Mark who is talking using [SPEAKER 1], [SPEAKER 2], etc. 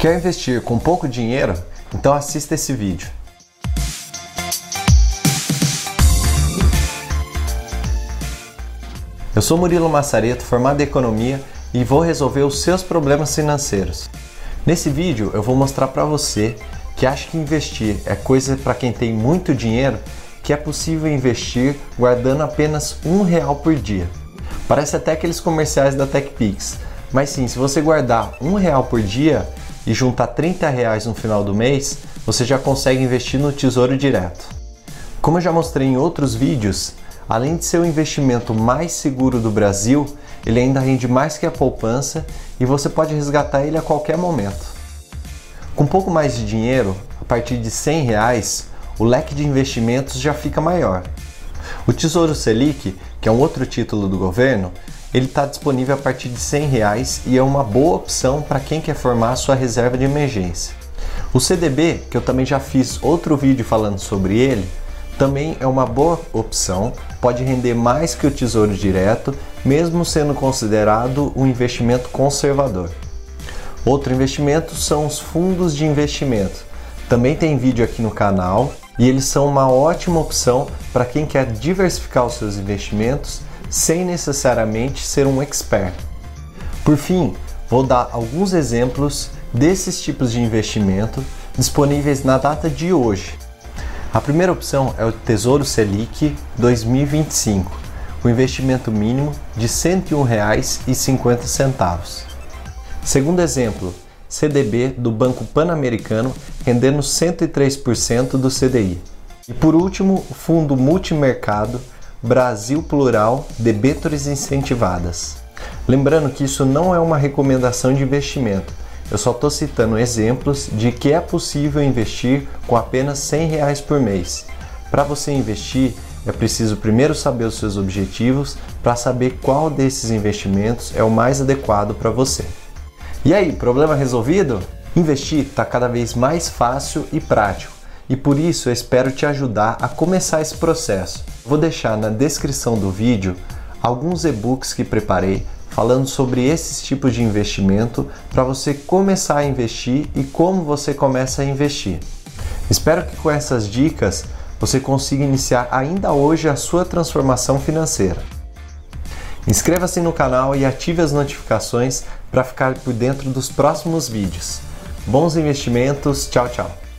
[SPEAKER 1] Quer investir com pouco dinheiro? Então assista esse vídeo. Eu sou Murilo Massareto, formado em Economia e vou resolver os seus problemas financeiros. Nesse vídeo eu vou mostrar para você que acha que investir é coisa para quem tem muito dinheiro, que é possível investir guardando apenas um real por dia. Parece até aqueles comerciais da TechPix, mas sim, se você guardar um real por dia e juntar 30 reais no final do mês, você já consegue investir no Tesouro Direto. Como eu já mostrei em outros vídeos, além de ser o investimento mais seguro do Brasil, ele ainda rende mais que a poupança e você pode resgatar ele a qualquer momento. Com pouco mais de dinheiro, a partir de 100 reais, o leque de investimentos já fica maior. O Tesouro Selic, que é um outro título do governo, ele está disponível a partir de 100 reais e é uma boa opção para quem quer formar sua reserva de emergência. O CDB, que eu também já fiz outro vídeo falando sobre ele, também é uma boa opção, pode render mais que o Tesouro Direto, mesmo sendo considerado um investimento conservador. Outro investimento são os fundos de investimento. Também tem vídeo aqui no canal e eles são uma ótima opção para quem quer diversificar os seus investimentos sem necessariamente ser um expert. Por fim, vou dar alguns exemplos desses tipos de investimento disponíveis na data de hoje. A primeira opção é o Tesouro Selic 2025, com investimento mínimo de R$ 101,50. Segundo exemplo, CDB do Banco Pan-Americano rendendo 103% do CDI. E por último, o Fundo Multimercado Brasil Plural Debêntures Incentivadas. Lembrando que isso não é uma recomendação de investimento, eu só estou citando exemplos de que é possível investir com apenas 100 reais por mês. Para você investir, é preciso primeiro saber os seus objetivos para saber qual desses investimentos é o mais adequado para você. E aí, problema resolvido? Investir está cada vez mais fácil e prático e por isso eu espero te ajudar a começar esse processo. Vou deixar na descrição do vídeo alguns e-books que preparei falando sobre esses tipos de investimento para você começar a investir e como você começa a investir. Espero que com essas dicas você consiga iniciar ainda hoje a sua transformação financeira. Inscreva-se no canal e ative as notificações para ficar por dentro dos próximos vídeos. Bons investimentos, tchau, tchau!